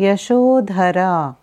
Yashodhara.